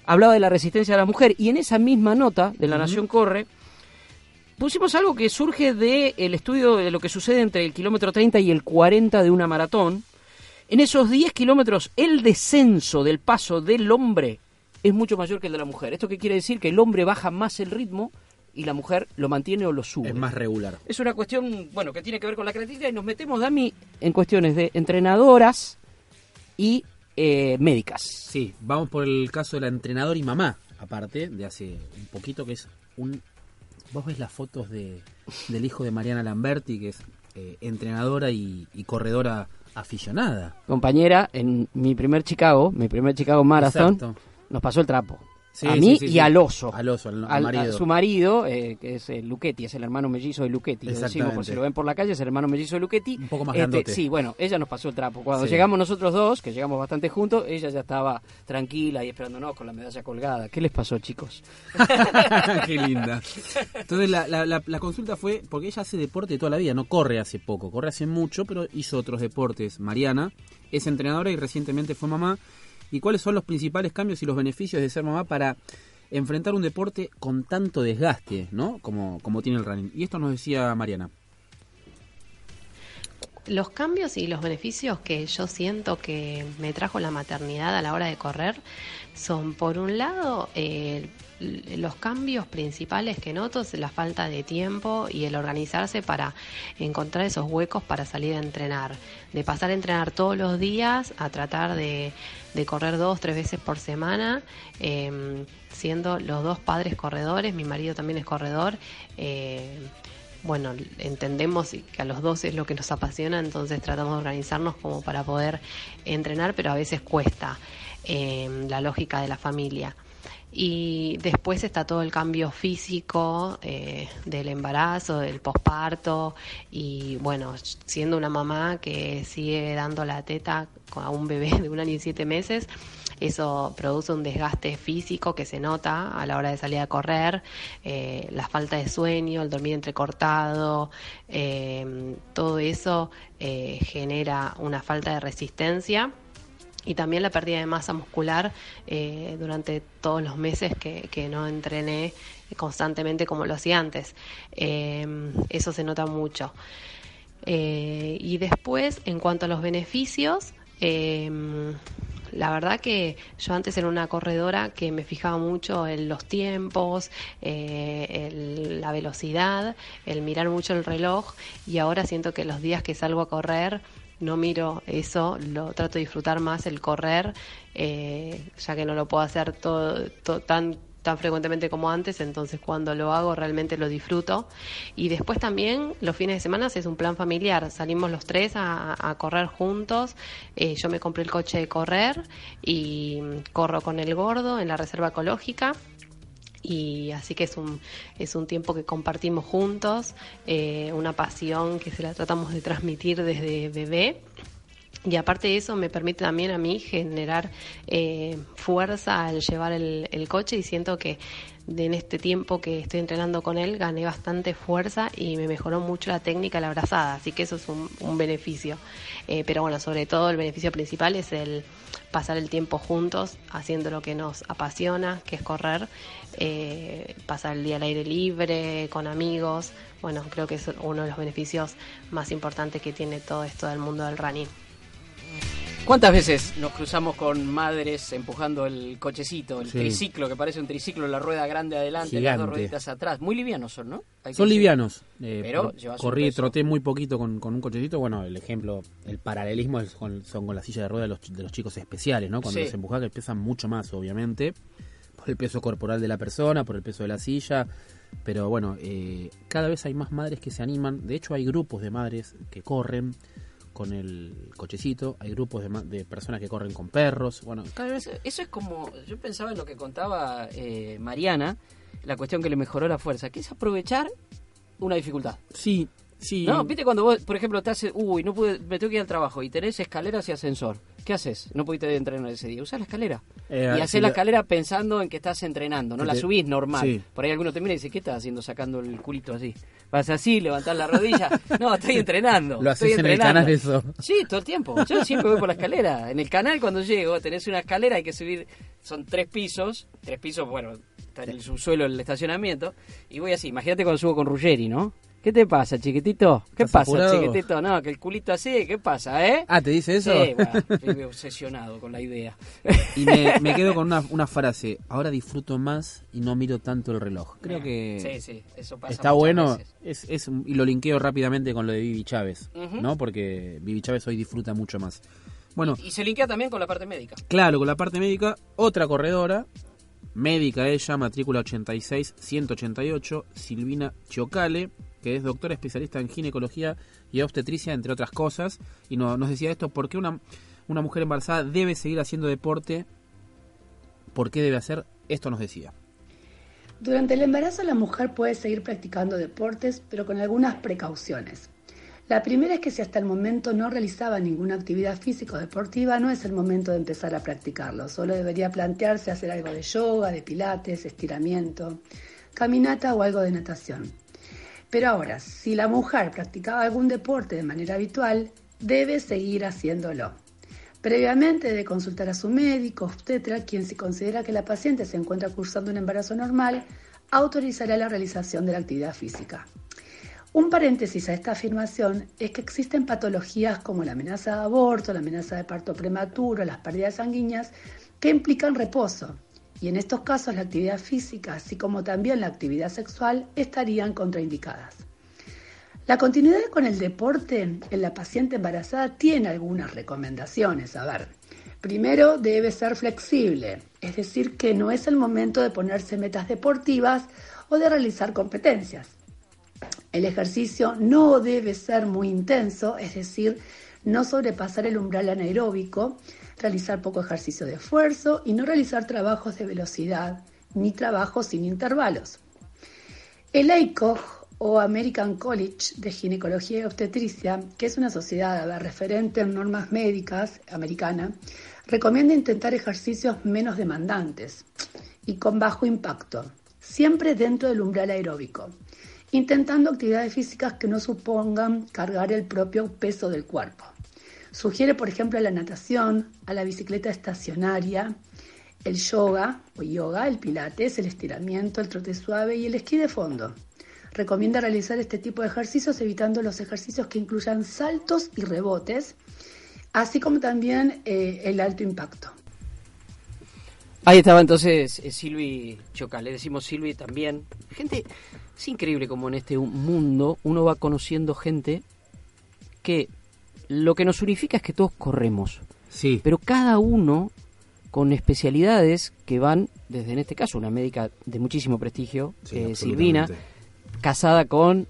hablaba de la resistencia de la mujer. Y en esa misma nota de La Nación Corre, pusimos algo que surge del estudio de lo que sucede entre el kilómetro 30 y el 40 de una maratón. En esos 10 kilómetros, el descenso del paso del hombre es mucho mayor que el de la mujer. ¿Esto qué quiere decir? Que el hombre baja más el ritmo y la mujer lo mantiene o lo sube. Es más regular. Es una cuestión, bueno, que tiene que ver con la creatividad y nos metemos, Dami, en cuestiones de entrenadoras y eh, médicas. Sí, vamos por el caso de la entrenadora y mamá, aparte, de hace un poquito, que es un... Vos ves las fotos de, del hijo de Mariana Lamberti, que es eh, entrenadora y, y corredora aficionada. Compañera, en mi primer Chicago, mi primer Chicago Marathon, Exacto. nos pasó el trapo. Sí, a mí sí, y al oso. Al oso, al- marido. a su marido, eh, que es Luchetti, es el hermano mellizo de Luchetti. Lo decimos, por si lo ven por la calle, es el hermano mellizo de Luchetti. Un poco más Este, grandote. Sí, bueno, ella nos pasó el trapo. Cuando llegamos nosotros dos, que llegamos bastante juntos, ella ya estaba tranquila y esperándonos con la medalla colgada. ¿Qué les pasó, chicos? Qué linda. Entonces la, la- la- la consulta fue, porque ella hace deporte toda la vida, no corre hace poco, corre hace mucho, pero hizo otros deportes. Mariana es entrenadora y recientemente fue mamá. ¿Y cuáles son los principales cambios y los beneficios de ser mamá para enfrentar un deporte con tanto desgaste, ¿no? Como, como tiene el running. Y esto nos decía Mariana. Los cambios y los beneficios que yo siento que me trajo la maternidad a la hora de correr son, por un lado, eh, los cambios principales que noto es la falta de tiempo y el organizarse para encontrar esos huecos para salir a entrenar. De pasar a entrenar todos los días a tratar de, correr dos, tres veces por semana, eh, siendo los dos padres corredores, mi marido también es corredor. eh, bueno, entendemos que a los dos es lo que nos apasiona, entonces tratamos de organizarnos como para poder entrenar, pero a veces cuesta eh, la lógica de la familia. Y después está todo el cambio físico eh, del embarazo, del posparto y bueno, siendo una mamá que sigue dando la teta a un bebé de un año y siete meses, eso produce un desgaste físico que se nota a la hora de salir a correr, eh, la falta de sueño, el dormir entrecortado, eh, todo eso eh, genera una falta de resistencia y también la pérdida de masa muscular durante todos los meses que, que no entrené constantemente como lo hacía antes. Eso se nota mucho. Y después, en cuanto a los beneficios, eh, la verdad que yo antes era una corredora que me fijaba mucho en los tiempos, eh, la velocidad, el mirar mucho el reloj y ahora siento que los días que salgo a correr no miro eso, lo trato de disfrutar más el correr, eh, ya que no lo puedo hacer todo, to- tan tan frecuentemente como antes, entonces cuando lo hago realmente lo disfruto. Y después también los fines de semana es un plan familiar, salimos los tres a, correr juntos, Eh, yo me compré el coche de correr y corro con el gordo en la reserva ecológica y así que es un, es un tiempo que compartimos juntos, eh, una pasión que se la tratamos de transmitir desde bebé. Y aparte de eso me permite también a mí generar eh, fuerza al llevar el, el coche y siento que en este tiempo que estoy entrenando con él gané bastante fuerza y me mejoró mucho la técnica la abrazada, así que eso es un, un beneficio. Eh, pero bueno, sobre todo el beneficio principal es el pasar el tiempo juntos haciendo lo que nos apasiona, que es correr, eh, pasar el día al aire libre, con amigos. Bueno, creo que es uno de los beneficios más importantes que tiene todo esto del mundo del running. ¿Cuántas veces nos cruzamos con madres empujando el cochecito, el Sí. triciclo, que parece un triciclo, la rueda grande adelante, las Gigante. dos rueditas atrás? Muy livianos son, ¿no? Hay Son livianos. eh, Pero corrí troté muy poquito con, con un cochecito. Bueno, el ejemplo, el paralelismo es con- son con la silla de ruedas de los, ch- de los chicos especiales, ¿no? Cuando Sí. los empujas que pesan mucho más, obviamente, por el peso corporal de la persona, por el peso de la silla. Pero bueno, eh, cada vez hay más madres que se animan. De hecho, hay grupos de madres que corren con el cochecito. Hay grupos de, de personas que corren con perros. Bueno, vez- eso es como, yo pensaba en lo que contaba eh, Mariana, la cuestión que le mejoró la fuerza, que es aprovechar una dificultad. sí, sí. No, viste cuando vos, por ejemplo, te haces, uy, no pude, me tengo que ir al trabajo y tenés escaleras y ascensor. ¿Qué haces? No pudiste entrenar ese día. Usás la escalera. Eh, y haces la la- escalera pensando en que estás entrenando, no la subís normal. sí. Por ahí alguno te mira y dice, ¿qué estás haciendo sacando el culito así? Vas así, levantás la rodilla. No, estoy entrenando. Lo haces estoy en el entrenando. canal eso. Sí, todo el tiempo. Yo siempre voy por la escalera. En el canal cuando llego tenés una escalera, hay que subir, son tres pisos, tres pisos, bueno, está en el subsuelo del estacionamiento, y voy así, imagínate cuando subo con Ruggeri, ¿no? ¿Qué te pasa, chiquitito? ¿Qué ¿Estás pasa, apurado? chiquitito? No, que el culito así, ¿qué pasa, eh? Ah, ¿te dice eso? Sí, bueno, estoy obsesionado con la idea. Y me, me quedo con una, una frase. Ahora disfruto más y no miro tanto el reloj. Creo que Sí, sí, eso pasa está bueno. Es, es y lo linkeo rápidamente con lo de Vivi Chávez. ¿no? Porque Vivi Chávez hoy disfruta mucho más. Bueno, Y se linkea también con la parte médica. claro, con la parte médica, otra corredora, médica ella, matrícula 86-188, Silvina Chiocale, que es doctora especialista en ginecología y obstetricia, entre otras cosas. Y no- nos decía esto, ¿por qué una, una mujer embarazada debe seguir haciendo deporte? ¿Por qué debe hacer? Esto nos decía. Durante el embarazo la mujer puede seguir practicando deportes, pero con algunas precauciones. La primera es que si hasta el momento no realizaba ninguna actividad física o deportiva, no es el momento de empezar a practicarlo. Solo debería plantearse hacer algo de yoga, de pilates, estiramiento, caminata o algo de natación. Pero ahora, si la mujer practicaba algún deporte de manera habitual, debe seguir haciéndolo. Previamente debe consultar a su médico, obstetra, quien si considera que la paciente se encuentra cursando un embarazo normal, autorizará la realización de la actividad física. Un paréntesis a esta afirmación es que existen patologías como la amenaza de aborto, la amenaza de parto prematuro, las pérdidas sanguíneas, que implican reposo. Y en estos casos la actividad física, así como también la actividad sexual, estarían contraindicadas. La continuidad con el deporte en la paciente embarazada tiene algunas recomendaciones. A ver, primero debe ser flexible, es decir, que no es el momento de ponerse metas deportivas o de realizar competencias. El ejercicio no debe ser muy intenso, es decir, no sobrepasar el umbral anaeróbico, realizar poco ejercicio de esfuerzo y no realizar trabajos de velocidad ni trabajos sin intervalos. El ACOG o American College de Ginecología y Obstetricia, que es una sociedad referente en normas médicas americana, recomienda intentar ejercicios menos demandantes y con bajo impacto, siempre dentro del umbral aeróbico, intentando actividades físicas que no supongan cargar el propio peso del cuerpo. Sugiere, por ejemplo, a la natación, a la bicicleta estacionaria, el yoga o yoga, el pilates, el estiramiento, el trote suave y el esquí de fondo. Recomienda realizar este tipo de ejercicios evitando los ejercicios que incluyan saltos y rebotes, así como también eh, el alto impacto. Ahí estaba entonces eh, Silvi Choca, le decimos Silvi también. Gente, es increíble como en este mundo uno va conociendo gente que lo que nos unifica es que todos corremos. Sí. Pero cada uno con especialidades que van desde, en este caso, una médica de muchísimo prestigio, Sí, eh. Silvina, casada con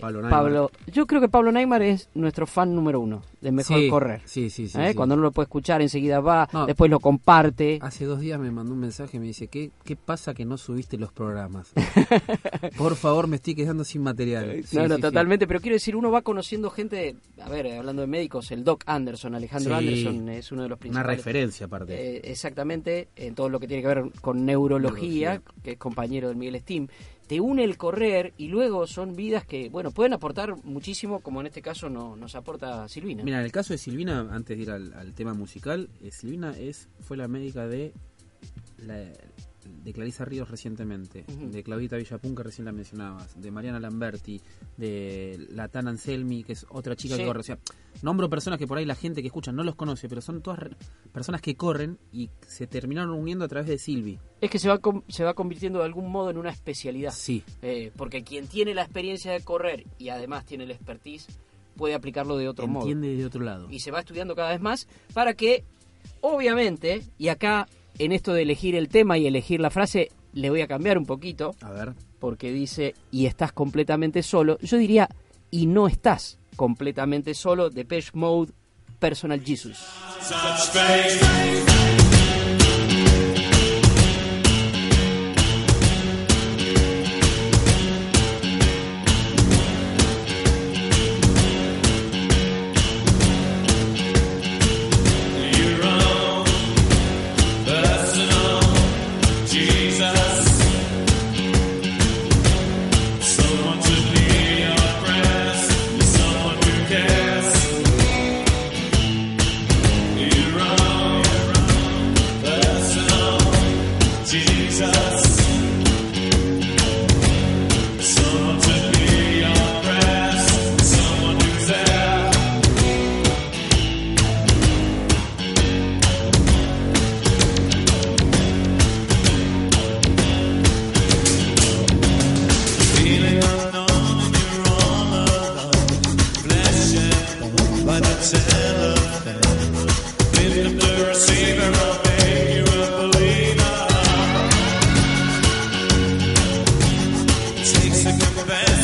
Pablo Neymar. Pablo. Yo creo que Pablo Neymar es nuestro fan número uno de Mejor Sí, Correr. sí, sí, sí, ¿Eh? sí. Cuando uno lo puede escuchar, enseguida va, No. después lo comparte. Hace dos días me mandó un mensaje y me dice, ¿qué, qué pasa que no subiste los programas? Por favor, me estoy quedando sin material. Sí, no, no, totalmente, pero quiero decir, uno va conociendo gente, a ver, eh, hablando de médicos, el Doc Anderson, Alejandro. Anderson es uno de los Una principales. referencia aparte. Eh, exactamente, en todo lo que tiene que ver con neurología, Neurología. que es compañero del Miguel Steam. Te une el correr y luego son vidas que, bueno, pueden aportar muchísimo, como en este caso no, nos aporta Silvina. Mira, en el caso de Silvina, antes de ir al, tema musical, eh, Silvina es fue la médica de la, de Clarisa Ríos recientemente, de Claudita Villapun que recién la mencionabas, de Mariana Lamberti, de Latana Anselmi, que es otra chica Sí. que corre. O sea, nombro personas que por ahí la gente que escucha no los conoce, pero son todas personas que corren y se terminaron uniendo a través de Silvi. Es que se va, se va convirtiendo de algún modo en una especialidad. Sí. Eh, porque quien tiene la experiencia de correr y además tiene el expertise, puede aplicarlo de otro modo. Entiende de otro lado. y se va estudiando cada vez más para que, obviamente, y acá en esto de elegir el tema y elegir la frase, le voy a cambiar un poquito. A ver. Porque dice, y estás completamente solo. Yo diría, y no estás completamente solo, Depeche Mode, Personal Jesus.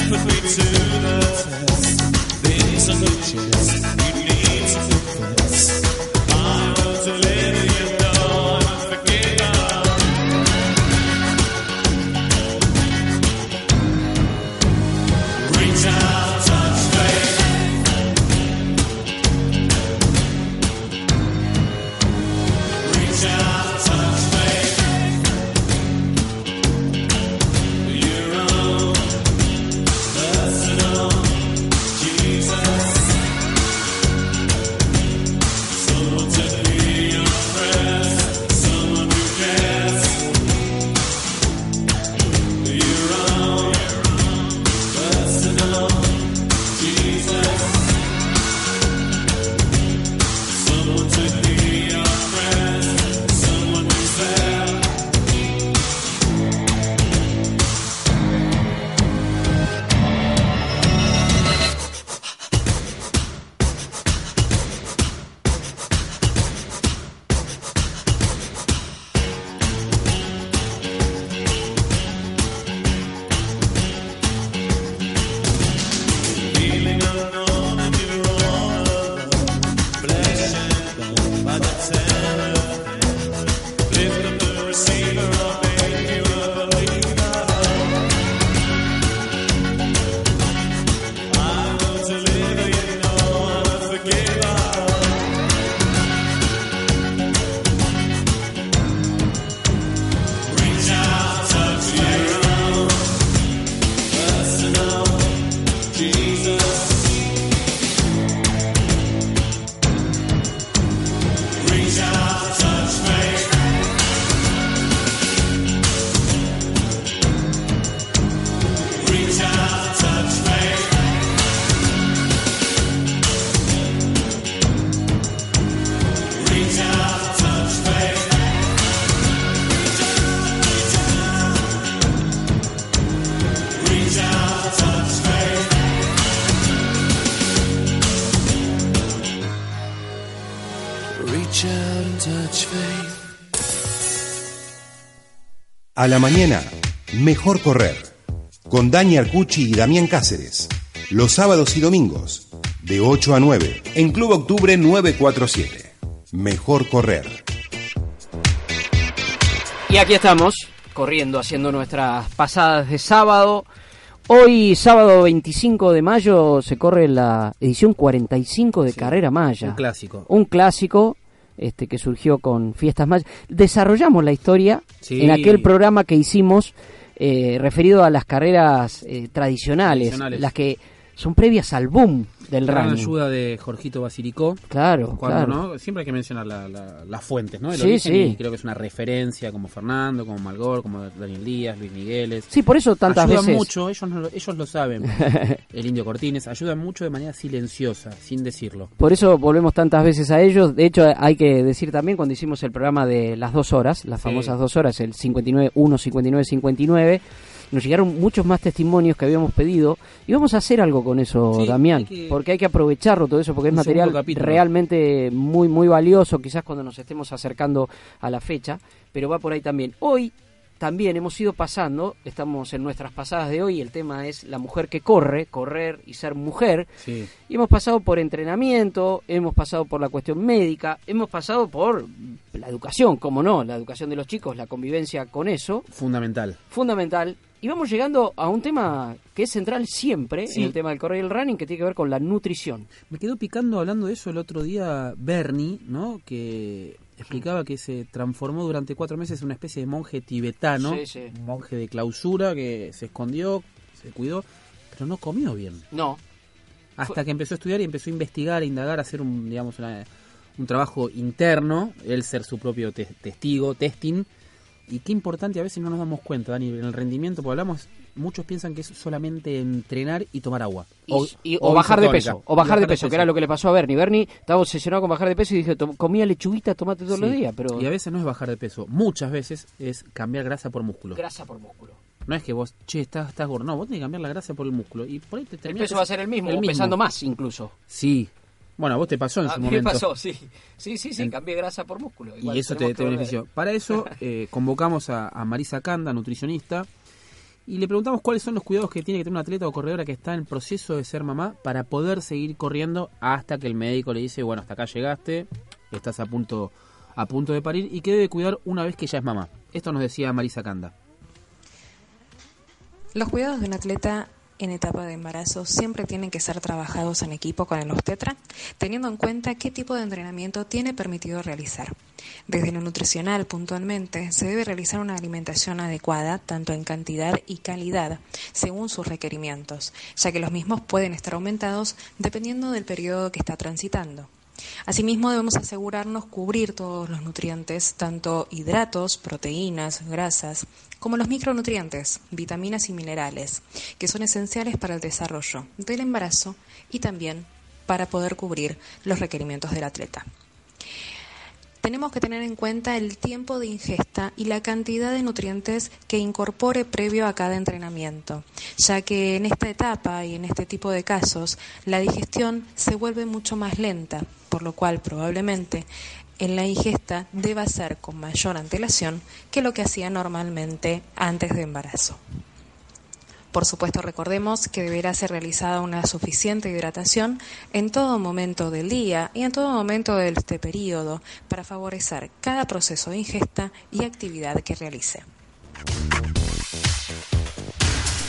put me to the test. These are the A la mañana, mejor correr. Con Dani Arcucci y Damián Cáceres. Los sábados y domingos, de 8 a 9, en Club Octubre 947. Mejor correr. Y aquí estamos, corriendo, haciendo nuestras pasadas de sábado. Hoy, sábado 25 de mayo, se corre la edición 45 de Carrera Maya. Un clásico. Un clásico este, que surgió con Fiestas Mayas. Desarrollamos la historia Sí. en aquel programa que hicimos eh, referido a las carreras eh, tradicionales, Tradicionales. las que son previas al boom del Gran running. ayuda de Jorgito Basilicó. Claro, Cuando, claro. ¿no? Siempre hay que mencionar la- la- las fuentes, ¿no? El Sí, sí. y creo que es una referencia como Fernando, como Malgor, como Daniel Díaz, Luis Migueles. Sí, por eso tantas ayudan veces- mucho, ellos, no ellos lo saben. el Indio Cortines ayudan mucho de manera silenciosa, sin decirlo. Por eso volvemos tantas veces a ellos. De hecho, hay que decir también cuando hicimos el programa de las dos horas, las Sí. famosas dos horas, el 59-1, 59-59, nos llegaron muchos más testimonios que habíamos pedido. Y vamos a hacer algo con eso, Sí, Damián, hay que- porque hay que aprovecharlo todo eso, porque es Un material realmente muy, muy valioso, quizás cuando nos estemos acercando a la fecha, pero va por ahí también. Hoy también hemos ido pasando, estamos en nuestras pasadas de hoy, el tema es la mujer que corre, correr y ser mujer. Sí. Y hemos pasado por entrenamiento, hemos pasado por la cuestión médica, hemos pasado por la educación, como no, la educación de los chicos, la convivencia con eso, Fundamental. fundamental. Y vamos llegando a un tema que es central siempre Sí. en el tema del correr y el running, que tiene que ver con la nutrición. Me quedó picando hablando de eso el otro día Bernie, ¿no? Que explicaba que se transformó durante cuatro meses en una especie de monje tibetano, Sí, sí. un monje de clausura que se escondió, se cuidó, pero no comió bien. No. Hasta que empezó a estudiar y empezó a investigar, a indagar, a hacer un, digamos, una- un trabajo interno, él ser su propio te- testigo, testing. Y qué importante, a veces no nos damos cuenta, Dani, en el rendimiento, porque hablamos, muchos piensan que es solamente entrenar y tomar agua. Y- o, bajar de peso, o bajar de peso, que era lo que le pasó a Bernie. Bernie estaba obsesionado con bajar de peso y dije, "Tom- comía lechuguita, tomate todos los días, pero Y a veces no es bajar de peso, muchas veces es cambiar grasa por músculo. grasa por músculo. No es que vos, che, estás, estás gordo, no, vos tenés que cambiar la grasa por el músculo. Y por ahí te El peso va a ser el mismo, o pesando más incluso. Sí. Bueno, a vos te pasó en A su mí me momento. pasó, sí. Sí, sí, sí, En- cambié grasa por músculo. Y eso te, te benefició. Para eso eh, convocamos a, a Marisa Canda, nutricionista, y le preguntamos cuáles son los cuidados que tiene que tener un atleta o corredora que está en el proceso de ser mamá para poder seguir corriendo hasta que el médico le dice, bueno, hasta acá llegaste, estás a punto, a punto de parir y que debe cuidar una vez que ya es mamá. Esto nos decía Marisa Canda. Los cuidados de un atleta en etapa de embarazo siempre tienen que ser trabajados en equipo con el obstetra, teniendo en cuenta qué tipo de entrenamiento tiene permitido realizar. Desde lo nutricional, puntualmente, se debe realizar una alimentación adecuada, tanto en cantidad y calidad, según sus requerimientos, ya que los mismos pueden estar aumentados dependiendo del periodo que está transitando. Asimismo, debemos asegurarnos cubrir todos los nutrientes, tanto hidratos, proteínas, grasas, como los micronutrientes, vitaminas y minerales, que son esenciales para el desarrollo del embarazo y también para poder cubrir los requerimientos del atleta. Tenemos que tener en cuenta el tiempo de ingesta y la cantidad de nutrientes que incorpore previo a cada entrenamiento, ya que en esta etapa y en este tipo de casos la digestión se vuelve mucho más lenta, por lo cual probablemente en la ingesta deba ser con mayor antelación que lo que hacía normalmente antes de embarazo. Por supuesto, recordemos que deberá ser realizada una suficiente hidratación en todo momento del día y en todo momento de este periodo para favorecer cada proceso de ingesta y actividad que realice.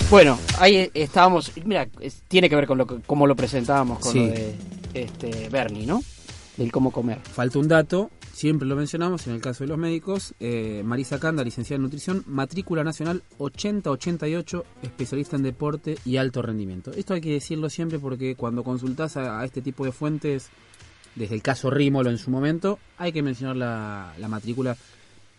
Bueno, ahí estábamos. Mira, tiene que ver con lo que, cómo lo presentábamos con Sí. lo de este, Bernie, ¿no? Del cómo comer. Falta un dato, siempre lo mencionamos en el caso de los médicos. eh, Marisa Canda, licenciada en nutrición, matrícula nacional 8088, especialista en deporte y alto rendimiento. Esto hay que decirlo siempre porque cuando consultas a, a este tipo de fuentes, desde el caso Rímolo en su momento, hay que mencionar la, la matrícula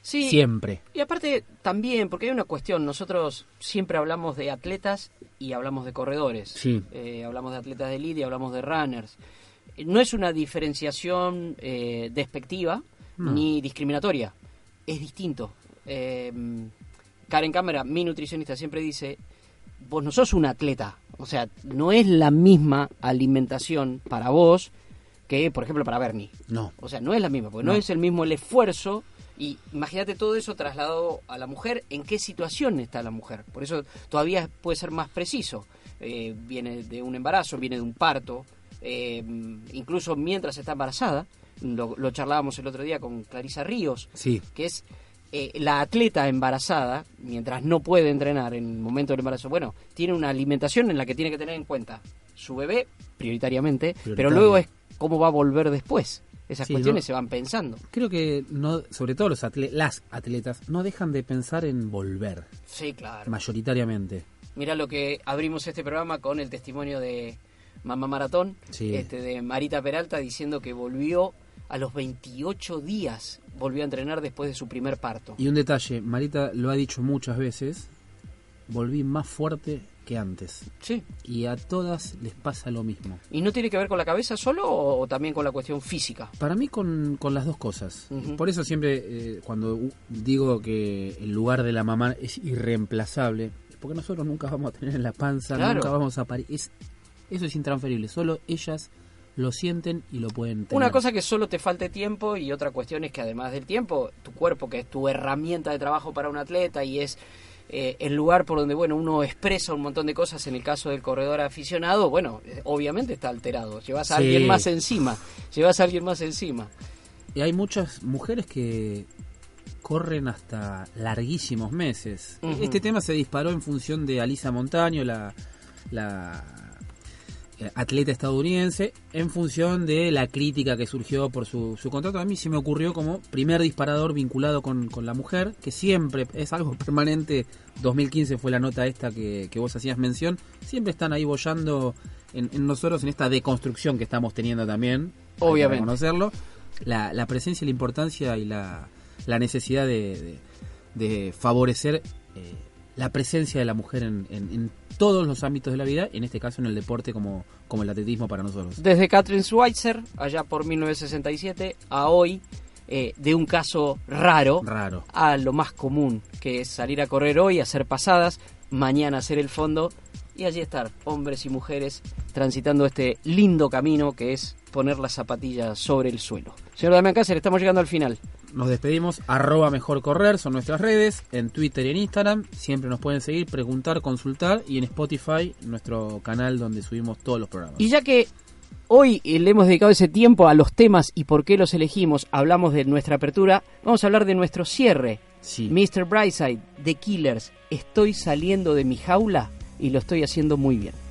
Sí. siempre. Y aparte también, porque hay una cuestión, nosotros siempre hablamos de atletas y hablamos de corredores. Sí. Eh, hablamos de atletas de elite y hablamos de runners. No es una diferenciación eh, despectiva ni discriminatoria. Es distinto. Eh, Karen Cámara, mi nutricionista, siempre dice, vos no sos un atleta. O sea, no es la misma alimentación para vos que, por ejemplo, para Bernie. No. O sea, no es la misma, porque no, No. es el mismo el esfuerzo Y imagínate todo eso trasladado a la mujer, en qué situación está la mujer. Por eso todavía puede ser más preciso. Eh, viene de un embarazo, viene de un parto, eh, incluso mientras está embarazada. Lo, lo charlábamos el otro día con Clarisa Ríos, Sí. que es eh, la atleta embarazada, mientras no puede entrenar en el momento del embarazo, bueno, tiene una alimentación en la que tiene que tener en cuenta su bebé, prioritariamente, pero luego es cómo va a volver después. Esas Sí, cuestiones ¿no? se van pensando. Creo que no, sobre todo los atle- las atletas no dejan de pensar en volver, Sí, claro. mayoritariamente. Mira lo que abrimos este programa con el testimonio de Mamá Maratón, Sí. este, de Marita Peralta, diciendo que volvió a los 28 días, volvió a entrenar después de su primer parto. Y un detalle, Marita lo ha dicho muchas veces, volví más fuerte que antes. Sí. Y a todas les pasa lo mismo. ¿Y no tiene que ver con la cabeza solo o, o también con la cuestión física? Para mí con, con las dos cosas. Por eso siempre eh, cuando digo que el lugar de la mamá es irreemplazable, es porque nosotros nunca vamos a tener en la panza, Claro. nunca vamos a parir. Es, eso es intransferible, solo ellas lo sienten y lo pueden tener. Una cosa que solo te falte tiempo y otra cuestión es que además del tiempo, tu cuerpo, que es tu herramienta de trabajo para un atleta y es eh, el lugar por donde bueno uno expresa un montón de cosas, en el caso del corredor aficionado, bueno, obviamente está alterado. Llevas a Sí. alguien más encima, llevas a alguien más encima. Y hay muchas mujeres que corren hasta larguísimos meses. Este tema se disparó en función de Alisa Montaño, la, la atleta estadounidense, en función de la crítica que surgió por su, su contrato. A mí se me ocurrió como primer disparador vinculado con, con la mujer, que siempre es algo permanente. 2015 fue la nota esta que, que vos hacías mención. Siempre están ahí bollando en, en nosotros en esta deconstrucción que estamos teniendo también. Obviamente. reconocerlo. La, la presencia, la importancia y la, la necesidad de, de- de favorecer eh, la presencia de la mujer en, en- en todos los ámbitos de la vida, en este caso en el deporte como, como el atletismo para nosotros. Desde Catherine Schweitzer, allá por 1967, a hoy, eh, de un caso raro, Raro. a lo más común, que es salir a correr hoy, hacer pasadas, mañana hacer el fondo y allí estar, hombres y mujeres, transitando este lindo camino que es poner las zapatillas sobre el suelo. Señor Damián Cáceres, estamos llegando al final. Nos despedimos, arroba mejor correr, son nuestras redes, en Twitter y en Instagram, siempre nos pueden seguir, preguntar, consultar, y en Spotify, nuestro canal donde subimos todos los programas. Y ya que hoy eh, le hemos dedicado ese tiempo a los temas y por qué los elegimos, hablamos de nuestra apertura, vamos a hablar de nuestro cierre. Mr. Brightside, The Killers, estoy saliendo de mi jaula y lo estoy haciendo muy bien.